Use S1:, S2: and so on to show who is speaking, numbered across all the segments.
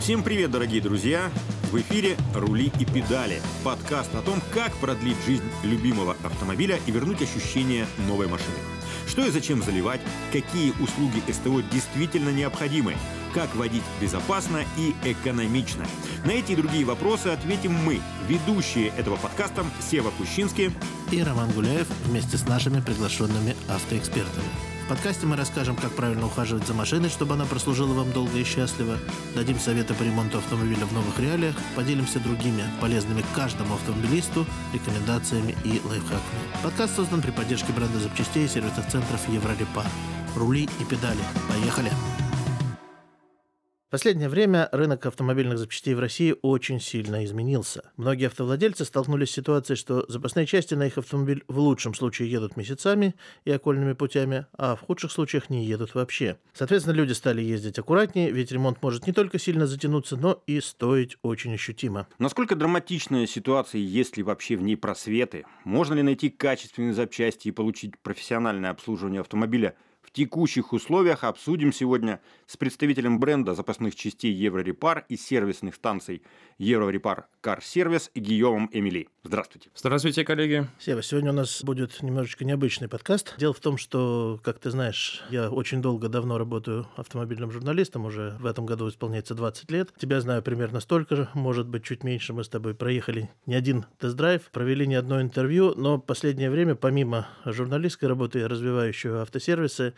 S1: Всем привет, дорогие друзья! В эфире «Рули и педали» – подкаст о том, как продлить жизнь любимого автомобиля и вернуть ощущение новой машины. Что и зачем заливать, какие услуги СТО действительно необходимы, как водить безопасно и экономично. На эти и другие вопросы ответим мы, ведущие этого подкаста Сева Кущинский
S2: и Роман Гуляев вместе с нашими приглашенными автоэкспертами. Подкасте мы расскажем, как правильно ухаживать за машиной, чтобы она прослужила вам долго и счастливо, дадим советы по ремонту автомобиля в новых реалиях, поделимся другими полезными каждому автомобилисту рекомендациями и лайфхаками. Подкаст создан при поддержке бренда запчастей и сервисных центров Еврорепар. Рули и педали. Поехали! В последнее время рынок автомобильных запчастей в России очень сильно изменился. Многие автовладельцы столкнулись с ситуацией, что запасные части на их автомобиль в лучшем случае едут месяцами и окольными путями, а в худших случаях не едут вообще. Соответственно, люди стали ездить аккуратнее, ведь ремонт может не только сильно затянуться, но и стоить очень ощутимо.
S1: Насколько драматичная ситуация, есть ли вообще в ней просветы? Можно ли найти качественные запчасти и получить профессиональное обслуживание автомобиля – в текущих условиях обсудим сегодня с представителем бренда запасных частей Еврорепар и сервисных станций Еврорепар Кар Сервис Гийомом Эмили. Здравствуйте.
S3: Здравствуйте, коллеги.
S2: Сева, сегодня у нас будет немножечко необычный подкаст. Дело в том, что, как ты знаешь, я очень долго, давно работаю автомобильным журналистом, уже в этом году исполняется 20 лет. Тебя знаю примерно столько же, может быть, чуть меньше. Мы с тобой проехали не один тест-драйв, провели не одно интервью, но последнее время, помимо журналистской работы, я развиваю еще автосервисы,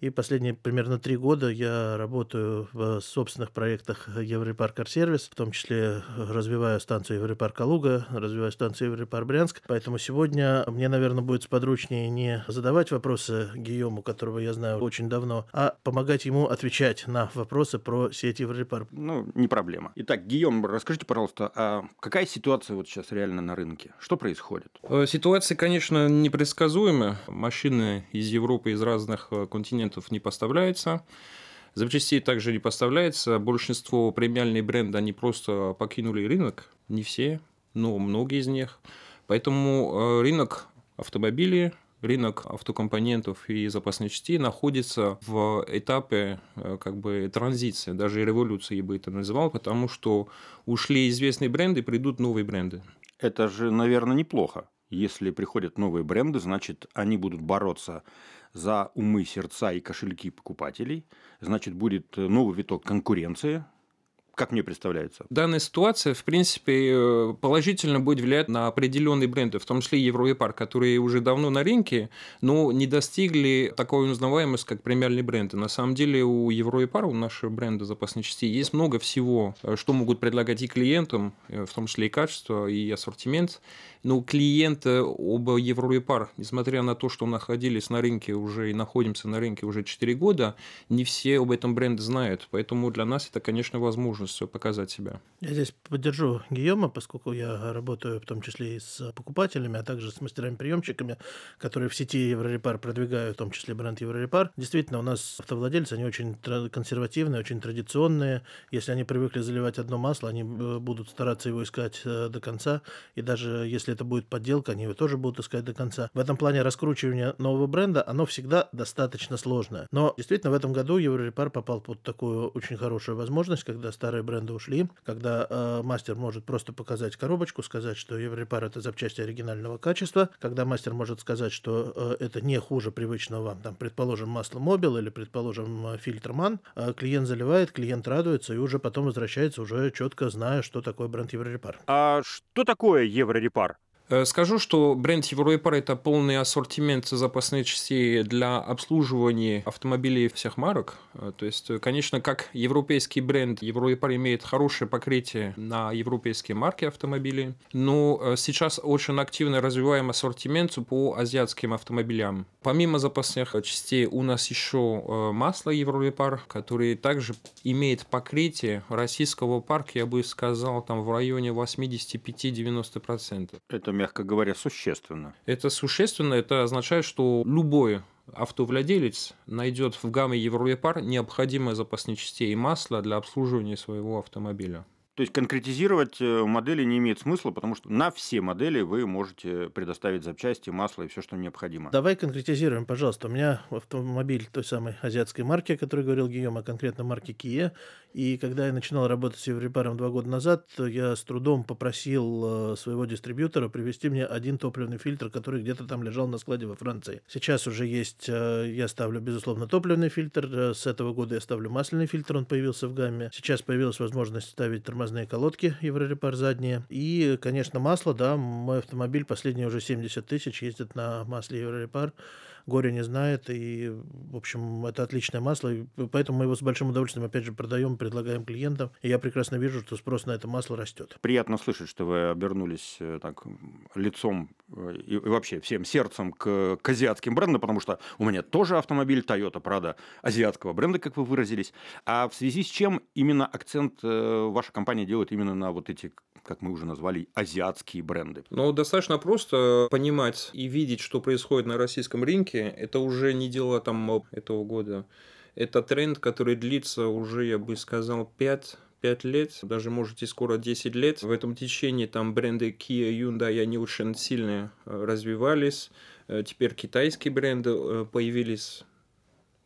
S2: и последние примерно три года я работаю в собственных проектах Европарк Сервис, в том числе развиваю станцию Европарк Калуга, развиваю станцию Европарк Брянск. Поэтому сегодня мне, наверное, будет сподручнее не задавать вопросы Гийому, которого я знаю очень давно, а помогать ему отвечать на вопросы про сеть Европарк.
S1: Ну, не проблема. Итак, Гийом, расскажите, пожалуйста, а какая ситуация вот сейчас реально на рынке? Что происходит?
S3: Э, ситуация, конечно, непредсказуемая. Машины из Европы, из разных э, континентов не поставляется. Запчастей также не поставляется. Большинство премиальных брендов, они просто покинули рынок. Не все, но многие из них. Поэтому э, рынок автомобилей, рынок автокомпонентов и запасных частей находится в этапе э, как бы транзиции, даже революции я бы это называл, потому что ушли известные бренды, придут новые бренды.
S1: Это же, наверное, неплохо. Если приходят новые бренды, значит, они будут бороться за умы, сердца и кошельки покупателей. Значит, будет новый виток конкуренции, как мне представляется.
S3: Данная ситуация, в принципе, э, положительно будет влиять на определенные бренды, в том числе Европар, которые уже давно на рынке, но не достигли такой узнаваемости, как премиальные бренды. На самом деле у Европар, у нашего бренда запасной части, есть много всего, э, что могут предлагать и клиентам, э, в том числе и качество, и ассортимент. Но клиенты об Европар, несмотря на то, что находились на рынке уже и находимся на рынке уже 4 года, не все об этом бренде знают. Поэтому для нас это, конечно, возможность возможностью показать себя.
S2: Я здесь поддержу Гийома, поскольку я работаю в том числе и с покупателями, а также с мастерами-приемщиками, которые в сети Еврорепар продвигают, в том числе бренд Еврорепар. Действительно, у нас автовладельцы, они очень консервативные, очень традиционные. Если они привыкли заливать одно масло, они э, будут стараться его искать э, до конца. И даже если это будет подделка, они его тоже будут искать до конца. В этом плане раскручивание нового бренда, оно всегда достаточно сложное. Но действительно, в этом году Еврорепар попал под такую очень хорошую возможность, когда старые старые бренды ушли, когда э, мастер может просто показать коробочку, сказать, что Еврорепар это запчасти оригинального качества, когда мастер может сказать, что э, это не хуже привычного вам, там, предположим, масло Мобил или, предположим, э, фильтр Ман, э, клиент заливает, клиент радуется и уже потом возвращается, уже четко зная, что такое бренд Еврорепар.
S1: А что такое Еврорепар?
S3: Э, скажу, что бренд Европар – это полный ассортимент запасных частей для обслуживания автомобилей всех марок. Э, то есть, конечно, как европейский бренд, Европар имеет хорошее покрытие на европейские марки автомобилей, но э, сейчас очень активно развиваем ассортимент по азиатским автомобилям. Помимо запасных частей у нас еще масло Европар, которое также имеет покрытие российского парка, я бы сказал, там в районе 85-90%.
S1: Это мягко говоря, существенно.
S3: Это существенно, это означает, что любой автовладелец найдет в гамме Европар необходимые запасные части и масло для обслуживания своего автомобиля.
S1: То есть конкретизировать э, модели не имеет смысла, потому что на все модели вы можете предоставить запчасти, масло и все, что необходимо.
S2: Давай конкретизируем, пожалуйста. У меня автомобиль той самой азиатской марки, о которой говорил Гийом, а конкретно марки Kia. И когда я начинал работать с Еврорепаром два года назад, я с трудом попросил э, своего дистрибьютора привезти мне один топливный фильтр, который где-то там лежал на складе во Франции. Сейчас уже есть, э, я ставлю, безусловно, топливный фильтр. С этого года я ставлю масляный фильтр, он появился в гамме. Сейчас появилась возможность ставить тормозные колодки Еврорепар задние. И, конечно, масло, да, мой автомобиль последние уже 70 тысяч ездит на масле Еврорепар горе не знает, и, в общем, это отличное масло, и поэтому мы его с большим удовольствием, опять же, продаем, предлагаем клиентам, и я прекрасно вижу, что спрос на это масло растет.
S1: Приятно слышать, что вы обернулись э, так лицом э, и, вообще всем сердцем к, к азиатским брендам, потому что у меня тоже автомобиль Toyota, правда, азиатского бренда, как вы выразились. А в связи с чем именно акцент э, ваша компания делает именно на вот эти как мы уже назвали, азиатские бренды?
S3: Ну, достаточно просто понимать и видеть, что происходит на российском рынке. Это уже не дело там этого года. Это тренд, который длится уже, я бы сказал, 5 5 лет, даже можете скоро 10 лет. В этом течении там бренды Kia, Hyundai, они очень сильно э, развивались. Э, теперь китайские бренды э, появились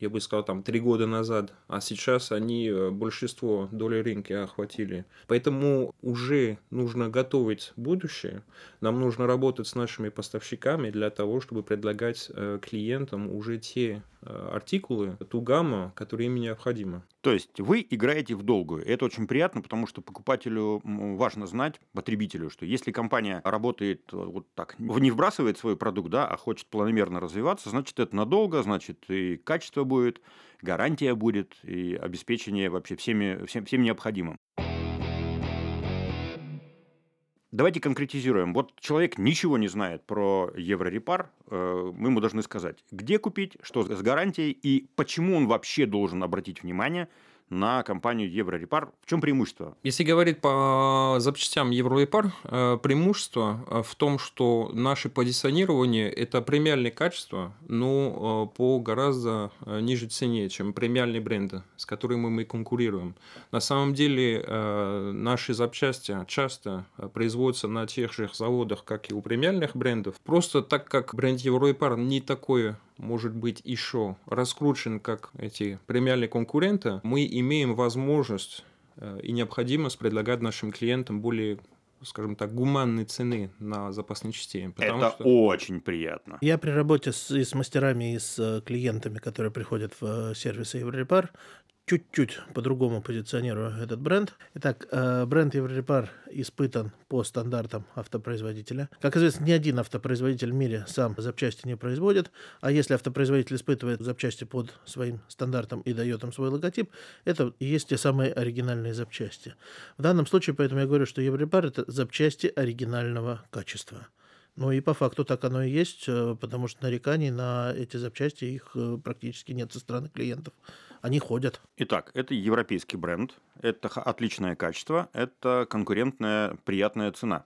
S3: я бы сказал, там, три года назад, а сейчас они э, большинство доли рынка охватили. Поэтому уже нужно готовить будущее, нам нужно работать с нашими поставщиками для того, чтобы предлагать э, клиентам уже те э, артикулы, ту гамму, которая им необходима.
S1: То есть вы играете в долгую. Это очень приятно, потому что покупателю важно знать, потребителю, что если компания работает вот так, не вбрасывает свой продукт, да, а хочет планомерно развиваться, значит это надолго, значит и качество будет, гарантия будет, и обеспечение вообще всеми, всем, всем необходимым. Давайте конкретизируем. Вот человек ничего не знает про Еврорепар, э, мы ему должны сказать, где купить, что с гарантией и почему он вообще должен обратить внимание на компанию Еврорепар. В чем преимущество?
S3: Если говорить по запчастям Еврорепар, э, преимущество э, в том, что наше позиционирование – это премиальное качество, но э, по гораздо ниже цене, чем премиальные бренды, с которыми мы конкурируем. На самом деле наши запчасти часто производятся на тех же заводах, как и у премиальных брендов. Просто так как бренд Еврорепар не такой может быть еще раскручен как эти премиальные конкуренты, мы имеем возможность э, и необходимость предлагать нашим клиентам более скажем так, гуманные цены на запасные части.
S1: Это что... очень приятно.
S2: Я при работе с, и с мастерами, и с э, клиентами, которые приходят в э, сервисы Еврорепар, чуть-чуть по-другому позиционирую этот бренд. Итак, э, бренд Еврорепар испытан по стандартам автопроизводителя. Как известно, ни один автопроизводитель в мире сам запчасти не производит, а если автопроизводитель испытывает запчасти под своим стандартом и дает им свой логотип, это и есть те самые оригинальные запчасти. В данном случае, поэтому я говорю, что Еврорепар – это запчасти оригинального качества. Ну и по факту так оно и есть, э, потому что нареканий на эти запчасти их э, практически нет со стороны клиентов они ходят.
S1: Итак, это европейский бренд, это отличное качество, это конкурентная приятная цена.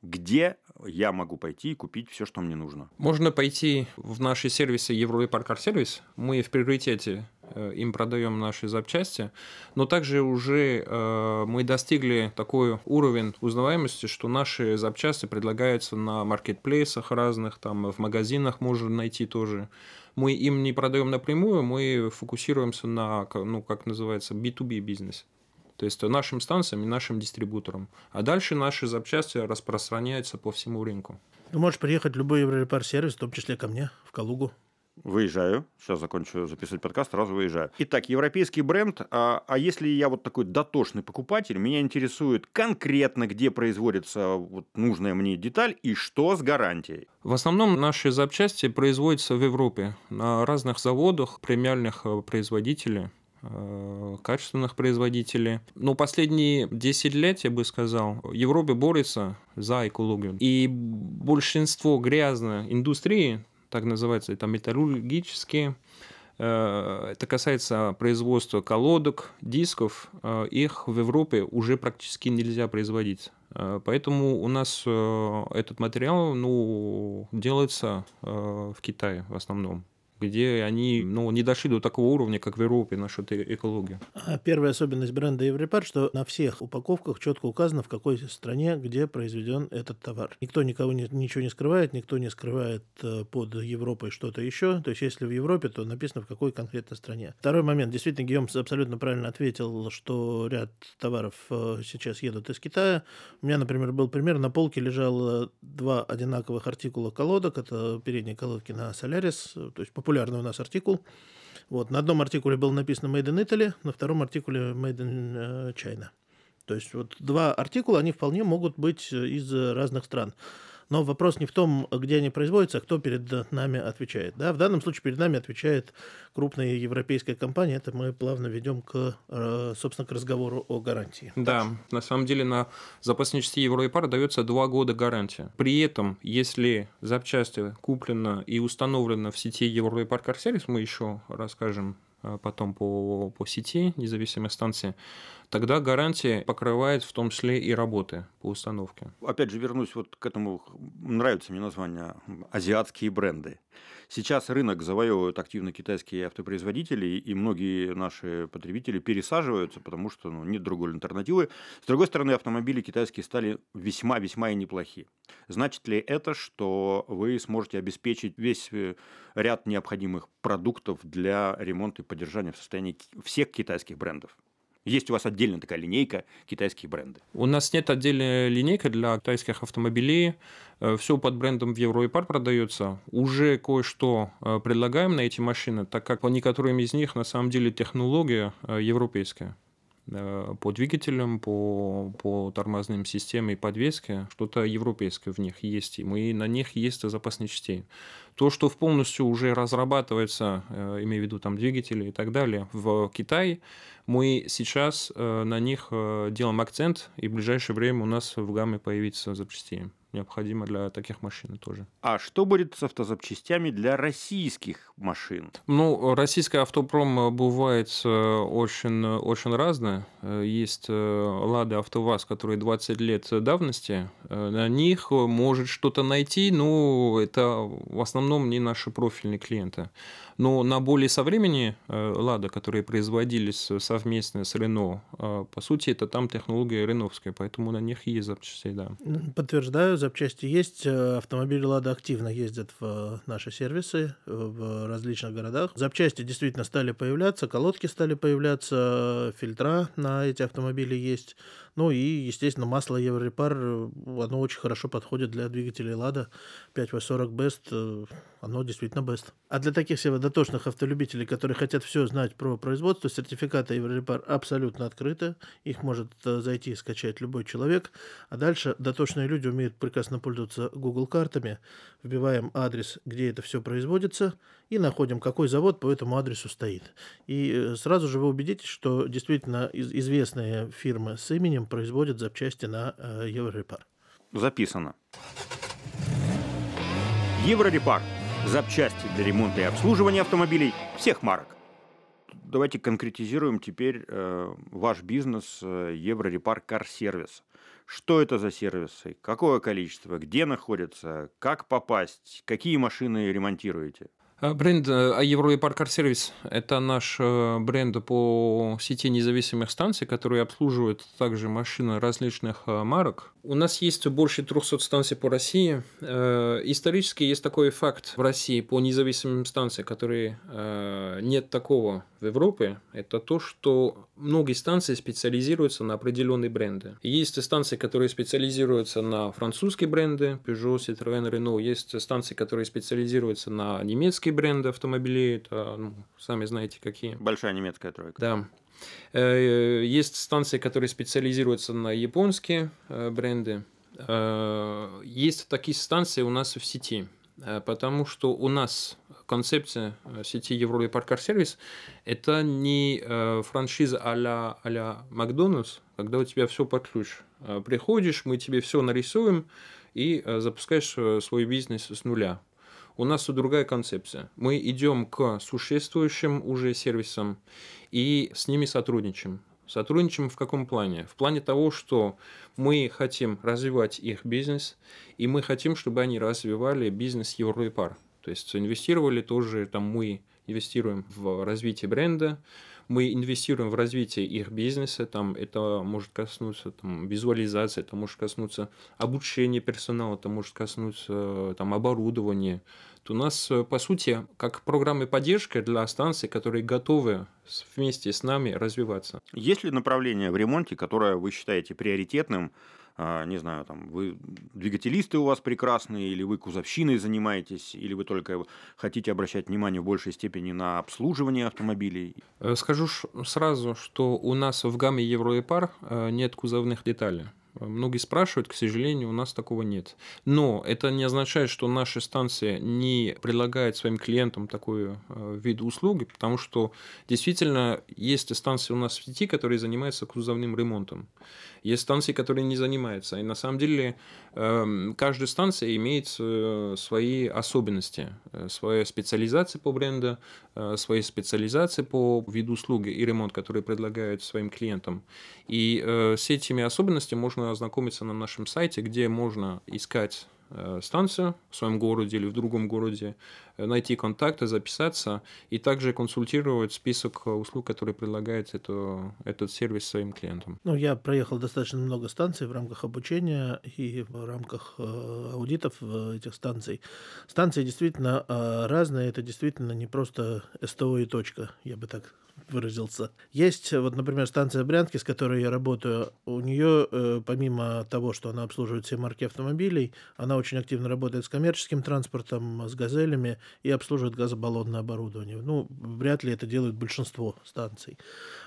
S1: Где я могу пойти и купить все, что мне нужно?
S3: Можно пойти в наши сервисы Европаркар сервис. Мы в приоритете им продаем наши запчасти, но также уже э, мы достигли такой уровень узнаваемости, что наши запчасти предлагаются на маркетплейсах разных, там в магазинах можно найти тоже мы им не продаем напрямую, мы фокусируемся на, ну, как называется, B2B бизнес. То есть нашим станциям и нашим дистрибуторам. А дальше наши запчасти распространяются по всему рынку.
S2: Ты можешь приехать в любой Еврорепар-сервис, в том числе ко мне, в Калугу.
S1: Выезжаю. Сейчас закончу записывать подкаст, сразу выезжаю. Итак, европейский бренд. А, а если я вот такой дотошный покупатель, меня интересует конкретно, где производится вот нужная мне деталь и что с гарантией.
S3: В основном наши запчасти производятся в Европе на разных заводах премиальных э, производителей э, качественных производителей. Но последние 10 лет, я бы сказал, Европа борется за экологию. И большинство грязной индустрии так называется, это металлургические. Э, это касается производства колодок, дисков. Э, их в Европе уже практически нельзя производить. Э, поэтому у нас этот материал ну, делается в Китае в основном где они ну, не дошли до такого уровня, как в Европе насчет экологии.
S2: А первая особенность бренда Европар, что на всех упаковках четко указано, в какой стране, где произведен этот товар. Никто никого не, ничего не скрывает, никто не скрывает э, под Европой что-то еще. То есть, если в Европе, то написано, в какой конкретно стране. Второй момент. Действительно, Гийом абсолютно правильно ответил, что ряд товаров э, сейчас едут из Китая. У меня, например, был пример. На полке лежало два одинаковых артикула колодок. Это передние колодки на Solaris, то есть популярный у нас артикул. Вот. На одном артикуле было написано Made in Italy, на втором артикуле Made in э, China. То есть вот два артикула, они вполне могут быть из разных стран. Но вопрос не в том, где они производятся, а кто перед нами отвечает. Да? В данном случае перед нами отвечает крупная европейская компания. Это мы плавно ведем к, э, собственно, к разговору о гарантии.
S3: Да, на самом деле на запасные части Европар дается два года гарантия. При этом, если запчасти куплено и установлено в сети Европар Карсервис, мы еще расскажем потом по, по сети независимой станции, тогда гарантия покрывает в том числе и работы по установке.
S1: Опять же, вернусь вот к этому, нравится мне название «азиатские бренды». Сейчас рынок завоевывают активно китайские автопроизводители, и многие наши потребители пересаживаются, потому что ну, нет другой альтернативы. С другой стороны, автомобили китайские стали весьма-весьма и неплохие. Значит ли это, что вы сможете обеспечить весь э, ряд необходимых продуктов для ремонта и поддержания в состоянии всех китайских брендов? Есть у вас отдельная такая линейка китайские бренды?
S3: У нас нет отдельной линейки для китайских автомобилей. Э, Все под брендом в Европар продается. Уже кое-что э, предлагаем на эти машины, так как по некоторым из них на самом деле технология э, европейская по двигателям, по, по тормозным системам и подвеске, что-то европейское в них есть, и мы на них есть запасные частей. То, что в полностью уже разрабатывается, имею в виду там двигатели и так далее, в Китае, мы сейчас на них делаем акцент, и в ближайшее время у нас в гамме появится запчастей необходимо для таких машин тоже.
S1: А что будет с автозапчастями для российских машин?
S3: Ну, российский автопром бывает очень, очень разное. Есть Лада АвтоВАЗ, которые 20 лет давности. На них может что-то найти, но это в основном не наши профильные клиенты. Но на более современные Лада, которые производились совместно с Рено, по сути, это там технология реновская, поэтому на них есть запчасти, да.
S2: Подтверждаю, запчасти есть. Автомобили Лада активно ездят в наши сервисы в различных городах. Запчасти действительно стали появляться, колодки стали появляться, фильтра на эти автомобили есть. Ну и, естественно, масло Еврорепар, оно очень хорошо подходит для двигателей Лада 5W40 Best, оно действительно Best. А для таких себе дотошных автолюбителей, которые хотят все знать про производство, сертификаты Еврорепар абсолютно открыты, их может зайти и скачать любой человек. А дальше дотошные люди умеют прекрасно пользоваться Google картами, вбиваем адрес, где это все производится, и находим, какой завод по этому адресу стоит. И сразу же вы убедитесь, что действительно известные фирмы с именем производят запчасти на Еврорепар.
S1: Записано. Еврорепар. Запчасти для ремонта и обслуживания автомобилей всех марок. Давайте конкретизируем теперь э, ваш бизнес э, Еврорепар Кар Сервис. Что это за сервисы? Какое количество? Где находятся? Как попасть? Какие машины ремонтируете?
S3: Бренд Европар Car Service – это наш бренд по сети независимых станций, которые обслуживают также машины различных марок. У нас есть больше 300 станций по России. Исторически есть такой факт в России по независимым станциям, которые нет такого в Европе. Это то, что многие станции специализируются на определенные бренды. Есть станции, которые специализируются на французские бренды, Peugeot, Citroën, Renault. Есть станции, которые специализируются на немецкие бренды автомобилей. Это, ну, сами знаете, какие.
S1: Большая немецкая тройка.
S3: Да. Есть станции, которые специализируются на японские бренды. Есть такие станции у нас в сети, потому что у нас концепция сети Европа Car Сервис – это не франшиза а-ля, а Макдональдс, когда у тебя все под ключ. Приходишь, мы тебе все нарисуем и запускаешь свой бизнес с нуля. У нас другая концепция. Мы идем к существующим уже сервисам и с ними сотрудничаем. Сотрудничаем в каком плане? В плане того, что мы хотим развивать их бизнес, и мы хотим, чтобы они развивали бизнес Европар. То есть инвестировали тоже, там мы инвестируем в развитие бренда, мы инвестируем в развитие их бизнеса, там это может коснуться там, визуализации, это может коснуться обучения персонала, это может коснуться там, оборудования. То у нас, по сути, как программы поддержки для станций, которые готовы вместе с нами развиваться.
S1: Есть ли направление в ремонте, которое вы считаете приоритетным, не знаю, там, вы двигателисты у вас прекрасные, или вы кузовщиной занимаетесь, или вы только хотите обращать внимание в большей степени на обслуживание автомобилей?
S3: Э, скажу сразу, что у нас в гамме Евроэпар э, нет кузовных деталей. Многие спрашивают, к сожалению, у нас такого нет. Но это не означает, что наша станция не предлагает своим клиентам такой э, вид услуги, потому что действительно есть станции у нас в сети, которые занимаются кузовным ремонтом. Есть станции, которые не занимаются. И на самом деле эм, каждая станция имеет э, свои особенности, э, своя специализация по бренду, э, свои специализации по виду услуги и ремонт, которые предлагают своим клиентам. И с этими особенностями можно ознакомиться на нашем сайте, где можно искать станцию в своем городе или в другом городе, найти контакты, записаться и также консультировать список услуг, которые предлагает это, этот сервис своим клиентам.
S2: Ну, я проехал достаточно много станций в рамках обучения и в рамках э, аудитов этих станций. Станции действительно разные, это действительно не просто СТО и точка, я бы так выразился. Есть, вот, например, станция Брянки, с которой я работаю, у нее, э, помимо того, что она обслуживает все марки автомобилей, она очень активно работает с коммерческим транспортом, с газелями и обслуживает газобаллонное оборудование. Ну, вряд ли это делают большинство станций.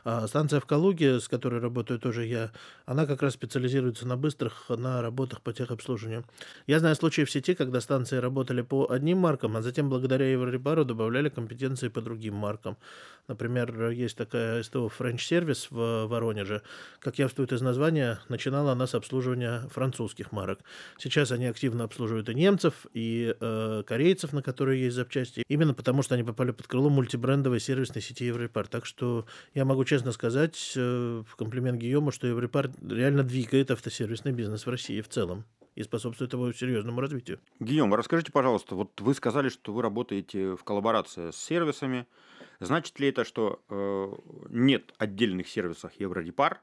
S2: А станция в Калуге, с которой работаю тоже я, она как раз специализируется на быстрых, на работах по техобслуживанию. Я знаю случаи в сети, когда станции работали по одним маркам, а затем благодаря Еврорепару добавляли компетенции по другим маркам. Например, есть такая СТО French Service в Воронеже. Как явствует из названия, начинала она с обслуживания французских марок. Сейчас они активно обслуживают и немцев, и э, корейцев, на которые есть запчасти, именно потому что они попали под крыло мультибрендовой сервисной сети Еврепар. Так что я могу честно сказать э, в комплимент Гийому, что Еврепар реально двигает автосервисный бизнес в России в целом и способствует его серьезному развитию.
S1: Гийом, расскажите, пожалуйста, вот вы сказали, что вы работаете в коллаборации с сервисами, Значит ли это, что э, нет отдельных сервисов Еврорепар,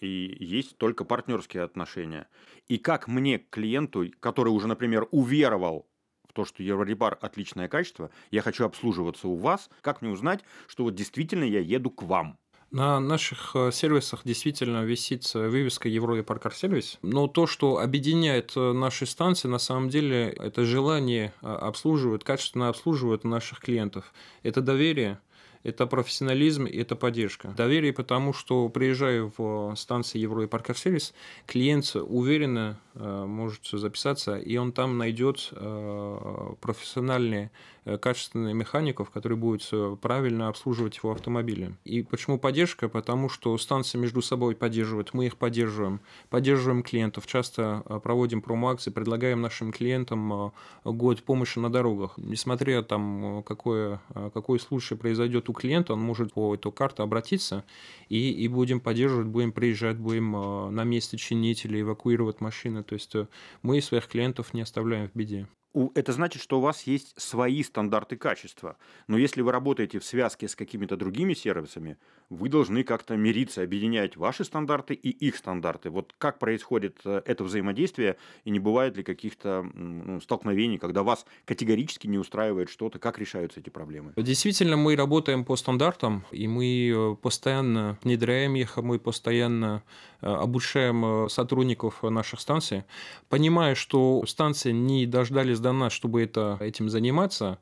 S1: и есть только партнерские отношения? И как мне, клиенту, который уже, например, уверовал в то, что Еврорепар отличное качество, я хочу обслуживаться у вас, как мне узнать, что вот действительно я еду к вам?
S3: На наших э, сервисах действительно висит вывеска Европа Кар Сервис, но то, что объединяет э, наши станции, на самом деле, это желание э, обслуживать, качественно обслуживать наших клиентов. Это доверие, это профессионализм и это поддержка. Доверие потому, что приезжаю в станции Евро и Паркер Сервис, клиент уверенно э, может записаться, и он там найдет э, профессиональные Э, качественных механиков, которые будут э, правильно обслуживать его автомобили. И почему поддержка? Потому что станции между собой поддерживают, мы их поддерживаем, поддерживаем клиентов, часто э, проводим промо-акции, предлагаем нашим клиентам год помощи на дорогах. Несмотря там, какой какой случай произойдет у клиента, он может по эту карту обратиться и, и будем поддерживать, будем приезжать, будем на месте чинить или эвакуировать машины. То есть мы своих клиентов не оставляем в беде
S1: это значит, что у вас есть свои стандарты качества. Но если вы работаете в связке с какими-то другими сервисами, вы должны как-то мириться, объединять ваши стандарты и их стандарты. Вот как происходит э, это взаимодействие, и не бывает ли каких-то ну, столкновений, когда вас категорически не устраивает что-то, как решаются эти проблемы?
S3: Действительно, мы работаем по стандартам, и мы э, постоянно внедряем их, мы постоянно э, обучаем сотрудников наших станций, понимая, что станции не дождались нас, чтобы это, этим заниматься,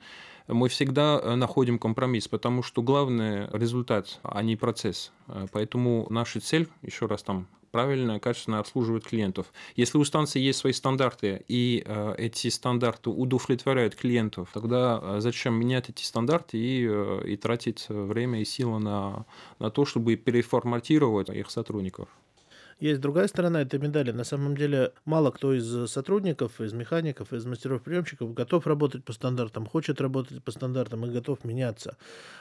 S3: мы всегда э, находим компромисс, потому что главный результат, а не процесс. Э, поэтому наша цель, еще раз там, правильно, качественно обслуживать клиентов. Если у станции есть свои стандарты, и э, эти стандарты удовлетворяют клиентов, тогда э, зачем менять эти стандарты и, э, и тратить время и силы на, на то, чтобы переформатировать их сотрудников?
S2: Есть другая сторона этой медали. На самом деле мало кто из сотрудников, из механиков, из мастеров-приемщиков готов работать по стандартам, хочет работать по стандартам и готов меняться.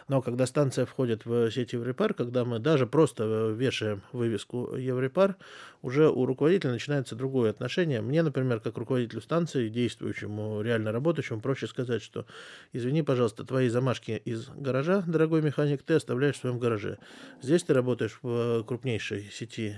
S2: Но когда станция входит в сеть Еврепар, когда мы даже просто вешаем вывеску Еврепар, уже у руководителя начинается другое отношение. Мне, например, как руководителю станции, действующему, реально работающему, проще сказать, что извини, пожалуйста, твои замашки из гаража, дорогой механик, ты оставляешь в своем гараже. Здесь ты работаешь в крупнейшей сети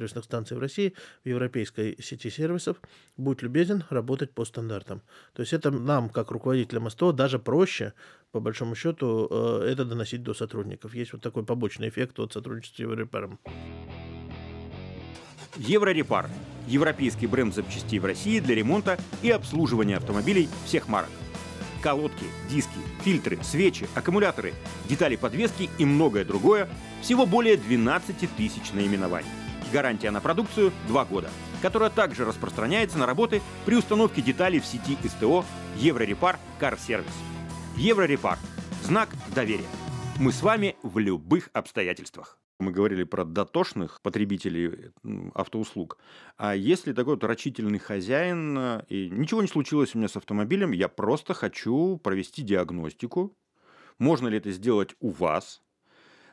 S2: сервисных станций в России, в европейской сети сервисов. Будь любезен работать по стандартам. То есть это нам, как руководителям СТО, даже проще, по большому счету, э, это доносить до сотрудников. Есть вот такой побочный эффект от сотрудничества с Еврорепаром.
S1: Еврорепар – европейский бренд запчастей в России для ремонта и обслуживания автомобилей всех марок. Колодки, диски, фильтры, свечи, аккумуляторы, детали подвески и многое другое – всего более 12 тысяч наименований. Гарантия на продукцию – 2 года, которая также распространяется на работы при установке деталей в сети СТО Еврорепар Service. Еврорепар – знак доверия. Мы с вами в любых обстоятельствах. Мы говорили про дотошных потребителей автоуслуг. А если такой вот рачительный хозяин, и ничего не случилось у меня с автомобилем, я просто хочу провести диагностику. Можно ли это сделать у вас?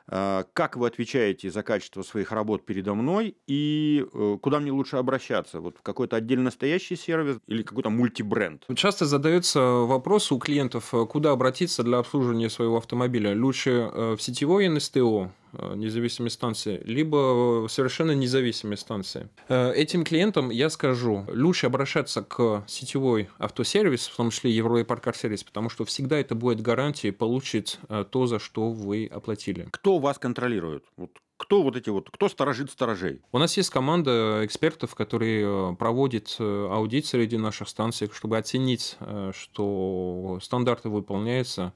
S1: А, как вы отвечаете за качество своих работ передо мной и э, куда мне лучше обращаться? Вот в какой-то отдельно стоящий сервис или какой-то мультибренд?
S3: Часто задается вопрос у клиентов, э, куда обратиться для обслуживания своего автомобиля. Лучше э, в сетевой НСТО, независимой станции, либо совершенно независимой станции. Этим клиентам я скажу, лучше обращаться к сетевой автосервис, в том числе Европарк сервис, потому что всегда это будет гарантией получить то, за что вы оплатили.
S1: Кто вас контролирует? Вот кто вот эти вот, кто сторожит сторожей?
S3: У нас есть команда экспертов, которые э, проводят э, аудит среди наших станций, чтобы оценить, э, что стандарты выполняются,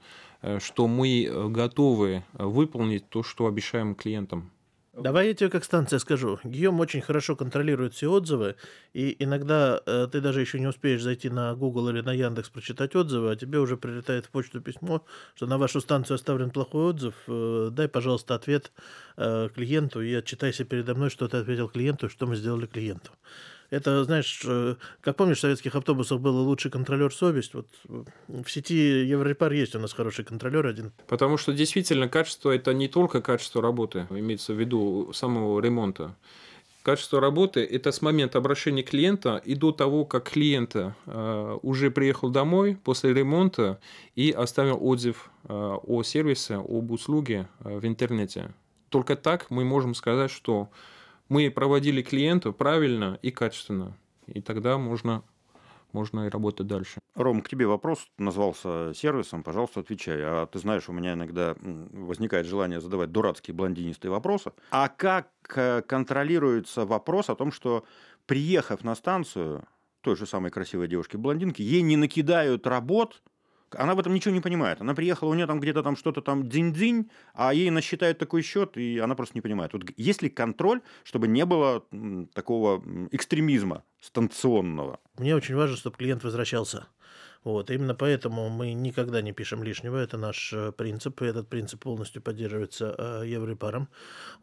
S3: что мы готовы выполнить то, что обещаем клиентам.
S2: Давай я тебе как станция скажу. Гийом очень хорошо контролирует все отзывы, и иногда э, ты даже еще не успеешь зайти на Google или на Яндекс прочитать отзывы, а тебе уже прилетает в почту письмо, что на вашу станцию оставлен плохой отзыв. Э, дай, пожалуйста, ответ э, клиенту и отчитайся передо мной, что ты ответил клиенту, что мы сделали клиенту. Это, знаешь, э, как помнишь, в советских автобусах был лучший контролер совесть. Вот э, в сети Еврорепар есть у нас хороший контролер один.
S3: Потому что действительно качество это не только качество работы, имеется в виду самого ремонта. Качество работы – это с момента обращения клиента и до того, как клиент э, уже приехал домой после ремонта и оставил отзыв о сервисе, об услуге в интернете. Только так мы можем сказать, что мы проводили клиента правильно и качественно. И тогда можно можно и работать дальше.
S1: Ром, к тебе вопрос назвался сервисом, пожалуйста, отвечай. А ты знаешь, у меня иногда возникает желание задавать дурацкие блондинистые вопросы. А как э, контролируется вопрос о том, что приехав на станцию той же самой красивой девушки-блондинки, ей не накидают работ, она в этом ничего не понимает. Она приехала, у нее там где-то там что-то там дзинь-дзинь, а ей насчитают такой счет, и она просто не понимает. Вот есть ли контроль, чтобы не было такого экстремизма станционного?
S2: Мне очень важно, чтобы клиент возвращался. Вот, именно поэтому мы никогда не пишем лишнего, это наш э, принцип, и этот принцип полностью поддерживается э, Еврепаром.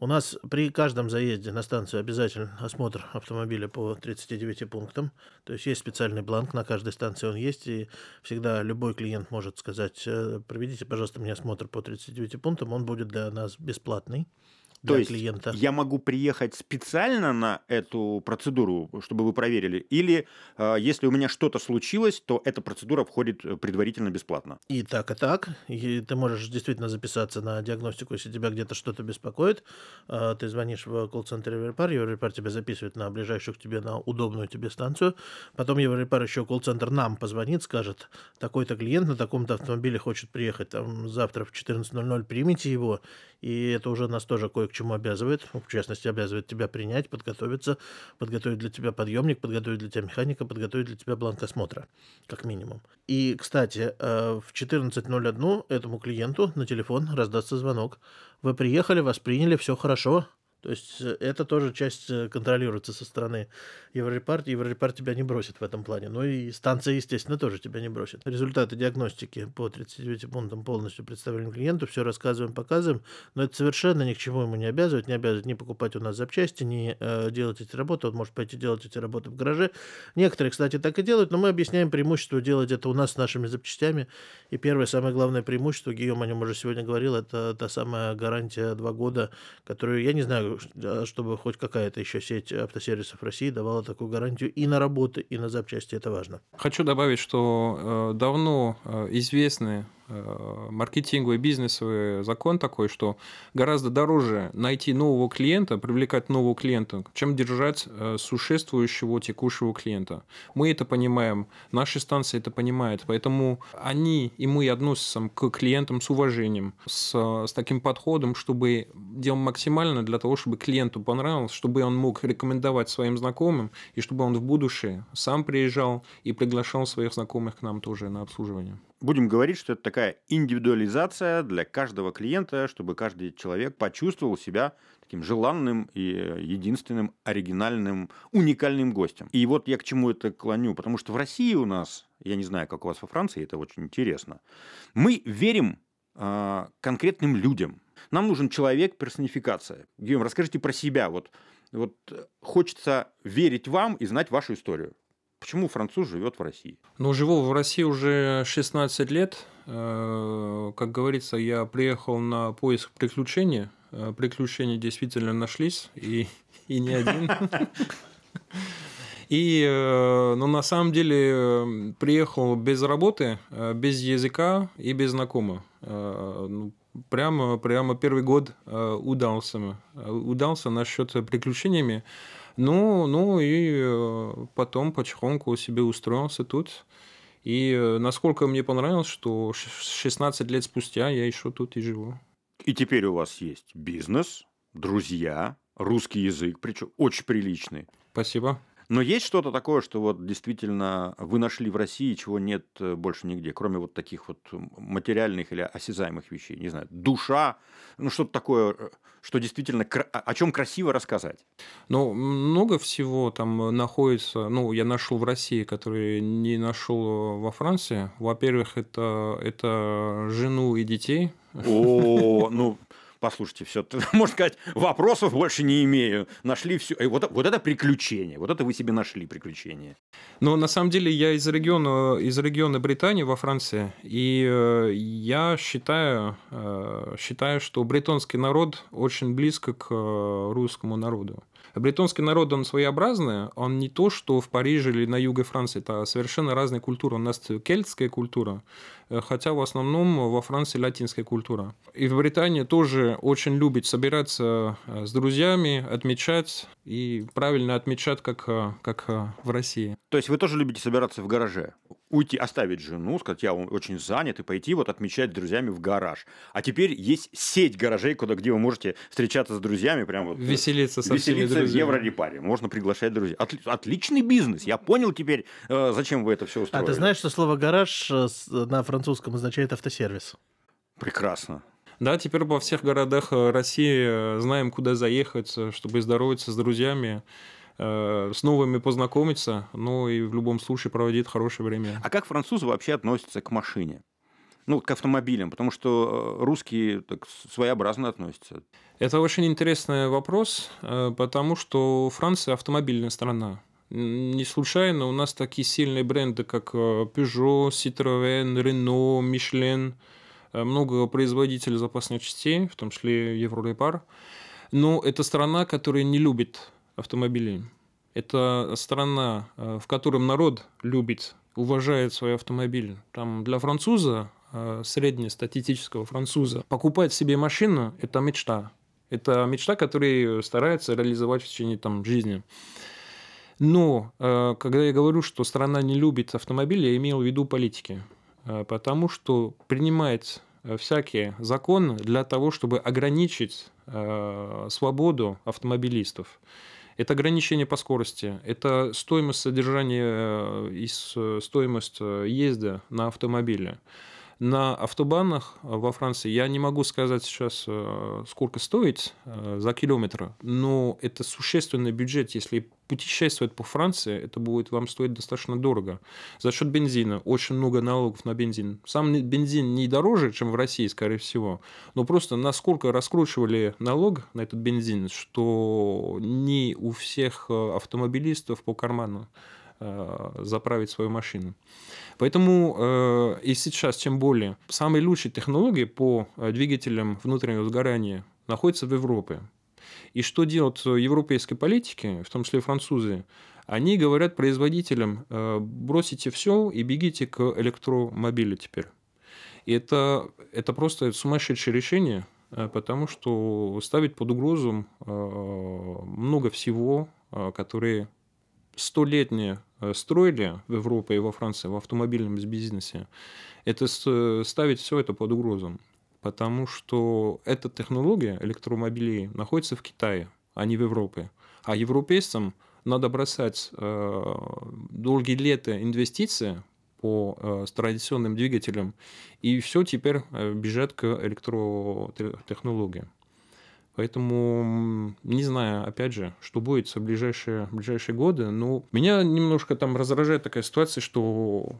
S2: У нас при каждом заезде на станцию обязательно осмотр автомобиля по 39 пунктам, то есть есть специальный бланк, на каждой станции он есть, и всегда любой клиент может сказать, э, проведите, пожалуйста, мне осмотр по 39 пунктам, он будет для нас бесплатный
S1: для То есть клиента. Я могу приехать специально на эту процедуру, чтобы вы проверили, или э, если у меня что-то случилось, то эта процедура входит э, предварительно бесплатно.
S2: И так, и так. И ты можешь действительно записаться на диагностику, если тебя где-то что-то беспокоит. Э, ты звонишь в колл-центр Еврорепар, Еврорепар тебя записывает на ближайшую к тебе, на удобную тебе станцию. Потом Еврорепар еще колл-центр нам позвонит, скажет, такой-то клиент на таком-то автомобиле хочет приехать там завтра в 14.00, примите его, и это уже нас тоже кое к чему обязывает, в частности, обязывает тебя принять, подготовиться, подготовить для тебя подъемник, подготовить для тебя механика, подготовить для тебя бланк осмотра, как минимум. И, кстати, э, в 14.01 этому клиенту на телефон раздастся звонок. Вы приехали, вас приняли, все хорошо, То есть э, это тоже часть э, контролируется со стороны Еврорепар. Еврорепар тебя не бросит в этом плане. Ну и станция, естественно, тоже тебя не бросит. Результаты диагностики по 39 пунктам полностью представлены клиенту, все рассказываем, показываем, но это совершенно ни к чему ему не обязывает, не обязывает не покупать у нас запчасти, не э, делать эти работы, он может пойти делать эти работы в гараже. Некоторые, кстати, так и делают, но мы объясняем преимущество делать это у нас с нашими запчастями. И первое, самое главное преимущество, Гийом о нем уже сегодня говорил, это та самая гарантия два года, которую, я не знаю, чтобы хоть какая-то еще сеть автосервисов России давала такую гарантию и на работы, и на запчасти. Это важно.
S3: Хочу добавить, что э, давно э, известны маркетинговый бизнесовый закон такой, что гораздо дороже найти нового клиента, привлекать нового клиента, чем держать э, существующего текущего клиента. Мы это понимаем, наши станции это понимают, поэтому они и мы относимся к клиентам с уважением, с, с таким подходом, чтобы делать максимально для того, чтобы клиенту понравилось, чтобы он мог рекомендовать своим знакомым, и чтобы он в будущее сам приезжал и приглашал своих знакомых к нам тоже на обслуживание
S1: будем говорить, что это такая индивидуализация для каждого клиента, чтобы каждый человек почувствовал себя таким желанным и единственным оригинальным, уникальным гостем. И вот я к чему это клоню, потому что в России у нас, я не знаю, как у вас во Франции, это очень интересно, мы верим э, конкретным людям. Нам нужен человек, персонификация. Георгий, расскажите про себя. Вот, вот хочется верить вам и знать вашу историю. Почему француз живет в России?
S3: Ну, живу в России уже 16 лет. Э, как говорится, я приехал на поиск приключений. Э, приключения действительно нашлись, и, и не один. И, э, ну, на самом деле, приехал без работы, без языка и без знакомых. Ну, прямо, прямо первый год удался. Удался насчет приключениями. Ну, ну и э, потом потихоньку себе устроился тут. И э, насколько мне понравилось, что 16 лет спустя я еще тут и живу.
S1: И теперь у вас есть бизнес, друзья, русский язык, причем очень приличный.
S3: Спасибо.
S1: Но есть что-то такое, что вот действительно вы нашли в России, чего нет э, больше нигде, кроме вот таких вот материальных или осязаемых вещей, не знаю, душа, ну что-то такое, э, что действительно о чем красиво рассказать.
S3: Ну, много всего там находится, ну, я нашел в России, который не нашел во Франции. Во-первых, это, это жену и детей.
S1: О, ну, послушайте, все, можно сказать, вопросов больше не имею. Нашли все. И вот, вот это приключение. Вот это вы себе нашли приключение.
S3: Ну, на самом деле, я из региона, из региона Британии во Франции. И э, я считаю, э, считаю, что британский народ очень близко к э, русскому народу. Бретонский народ, он своеобразный, он не то, что в Париже или на юге Франции, это совершенно разная культура. У нас кельтская культура, э, хотя в основном во Франции латинская культура. И в Британии тоже очень любит собираться э, с друзьями, отмечать и правильно отмечать, как, э, как в России.
S1: То есть вы тоже любите собираться в гараже? Уйти, оставить жену, сказать, я очень занят, и пойти вот отмечать с друзьями в гараж. А теперь есть сеть гаражей, куда, где вы можете встречаться с друзьями, прям вот...
S3: Веселиться со
S1: веселиться
S3: всеми друзьями.
S1: в Еврорепаре. Можно приглашать друзей. От, отличный бизнес. Я понял теперь, э, зачем вы это все устроили.
S2: А ты знаешь, что слово «гараж» э, на французском означает автосервис?
S1: Прекрасно.
S3: Да, теперь во всех городах э, России знаем, куда заехать, чтобы здороваться с друзьями. Э, с новыми познакомиться, но и в любом случае проводить хорошее время.
S1: А как французы вообще относятся к машине? Ну, к автомобилям, потому что э, русские так своеобразно относятся.
S3: Это очень интересный вопрос, э, потому что Франция автомобильная страна. Не случайно у нас такие сильные бренды, как Peugeot, Citroën, Renault, Michelin, много производителей запасных частей, в том числе Еврорепар. Но это страна, которая не любит автомобилей. Это страна, э, в котором народ любит, уважает свой автомобиль. Там для француза, э, среднестатистического француза, покупать себе машину – это мечта. Это мечта, которую старается реализовать в течение там, жизни. Но э, когда я говорю, что страна не любит автомобили, я имел в виду политики. Потому что принимает всякие законы для того, чтобы ограничить свободу автомобилистов. Это ограничение по скорости, это стоимость содержания э, и стоимость э, езды на автомобиле. На автобанах во Франции я не могу сказать сейчас, э, сколько стоит э, за километр, но это существенный бюджет. Если путешествовать по Франции, это будет вам стоить достаточно дорого. За счет бензина очень много налогов на бензин. Сам бензин не дороже, чем в России, скорее всего, но просто насколько раскручивали налог на этот бензин, что не у всех э, автомобилистов по карману заправить свою машину. Поэтому э, и сейчас, тем более, самые лучшие технологии по э, двигателям внутреннего сгорания находятся в Европе. И что делают европейские политики, в том числе французы, они говорят производителям, э, бросите все и бегите к электромобилю теперь. И это, это просто сумасшедшее решение, потому что ставить под угрозу много всего, которые столетние э, строили в Европе и во Франции в автомобильном бизнесе, это ставить все это под угрозу. Потому что эта технология электромобилей находится в Китае, а не в Европе. А европейцам надо бросать э, долгие лета инвестиции по э, традиционным двигателям, и все теперь э, бежать к электротехнологиям. Поэтому не знаю, опять же, что будет в ближайшие, ближайшие годы. Но меня немножко там раздражает такая ситуация, что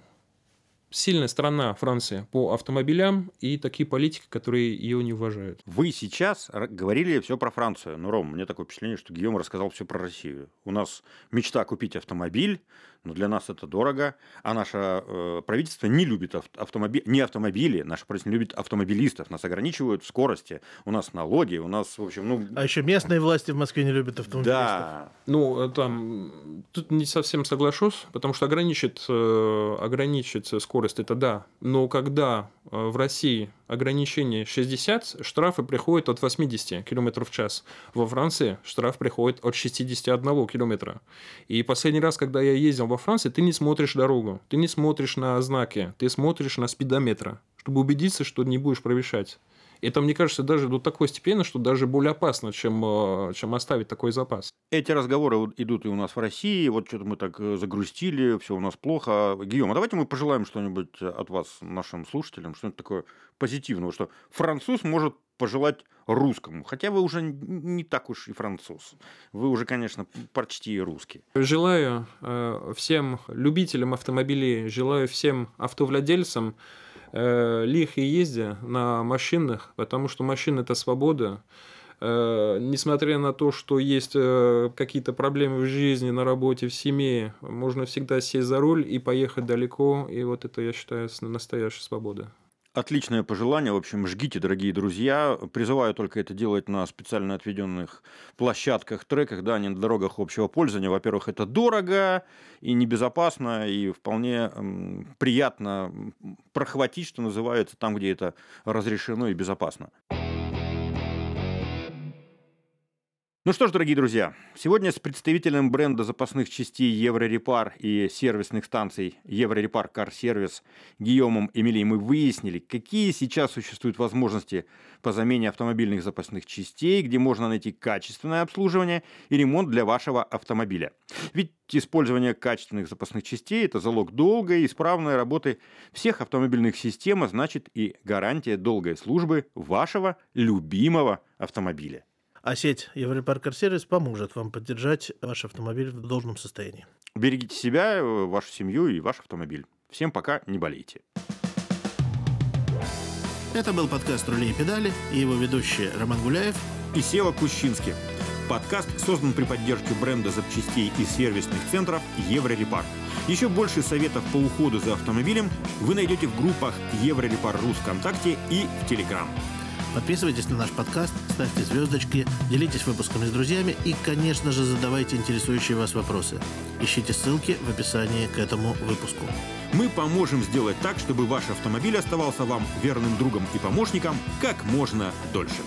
S3: сильная страна Франция по автомобилям и такие политики, которые ее не уважают.
S1: Вы сейчас говорили все про Францию. Ну, Ром, мне такое впечатление, что Гийом рассказал все про Россию. У нас мечта купить автомобиль, но для нас это дорого, а наше э, правительство не любит автомобили, не автомобили, наше правительство не любит автомобилистов, нас ограничивают в скорости, у нас налоги, у нас, в общем, ну...
S2: А еще местные власти в Москве не любят автомобилистов.
S1: Да.
S3: Ну, э, там, тут не совсем соглашусь, потому что ограничить, э, ограничить скорость, это да, но когда э, в России ограничение 60, штрафы приходят от 80 км в час. Во Франции штраф приходит от 61 км. И последний раз, когда я ездил во Франции, ты не смотришь дорогу, ты не смотришь на знаки, ты смотришь на спидометр, чтобы убедиться, что не будешь превышать. Это, мне кажется, даже до такой степени, что даже более опасно, чем, э, чем оставить такой запас.
S1: Эти разговоры идут и у нас в России. Вот что-то мы так э, загрустили, все у нас плохо. Гийом, а давайте мы пожелаем что-нибудь от вас, нашим слушателям, что-нибудь такое позитивного, что француз может пожелать русскому. Хотя вы уже не так уж и француз. Вы уже, конечно, почти русский.
S3: Желаю э, всем любителям автомобилей, желаю всем автовладельцам э, лихо езде на машинах, потому что машина – это свобода. Э, несмотря на то, что есть э, какие-то проблемы в жизни, на работе, в семье, можно всегда сесть за руль и поехать далеко. И вот это, я считаю, настоящая свобода.
S1: Отличное пожелание. В общем, жгите, дорогие друзья. Призываю только это делать на специально отведенных площадках, треках, да, не на дорогах общего пользования. Во-первых, это дорого и небезопасно, и вполне приятно прохватить, что называется, там, где это разрешено и безопасно. Ну что ж, дорогие друзья, сегодня с представителем бренда запасных частей Еврорепар и сервисных станций Еврорепар Сервис Гийомом Эмилией мы выяснили, какие сейчас существуют возможности по замене автомобильных запасных частей, где можно найти качественное обслуживание и ремонт для вашего автомобиля. Ведь использование качественных запасных частей – это залог долгой и исправной работы всех автомобильных систем, а значит и гарантия долгой службы вашего любимого автомобиля.
S2: А сеть Европаркер Сервис поможет вам поддержать ваш автомобиль в должном состоянии.
S1: Берегите себя, вашу семью и ваш автомобиль. Всем пока, не болейте.
S2: Это был подкаст «Рули и педали» и его ведущие Роман Гуляев
S1: и Сева Кущинский. Подкаст создан при поддержке бренда запчастей и сервисных центров «Еврорепар». Еще больше советов по уходу за автомобилем вы найдете в группах «Еврорепар Рус ВКонтакте и в Телеграм.
S2: Подписывайтесь на наш подкаст, ставьте звездочки, делитесь выпусками с друзьями и, конечно же, задавайте интересующие вас вопросы. Ищите ссылки в описании к этому выпуску.
S1: Мы поможем сделать так, чтобы ваш автомобиль оставался вам верным другом и помощником как можно дольше.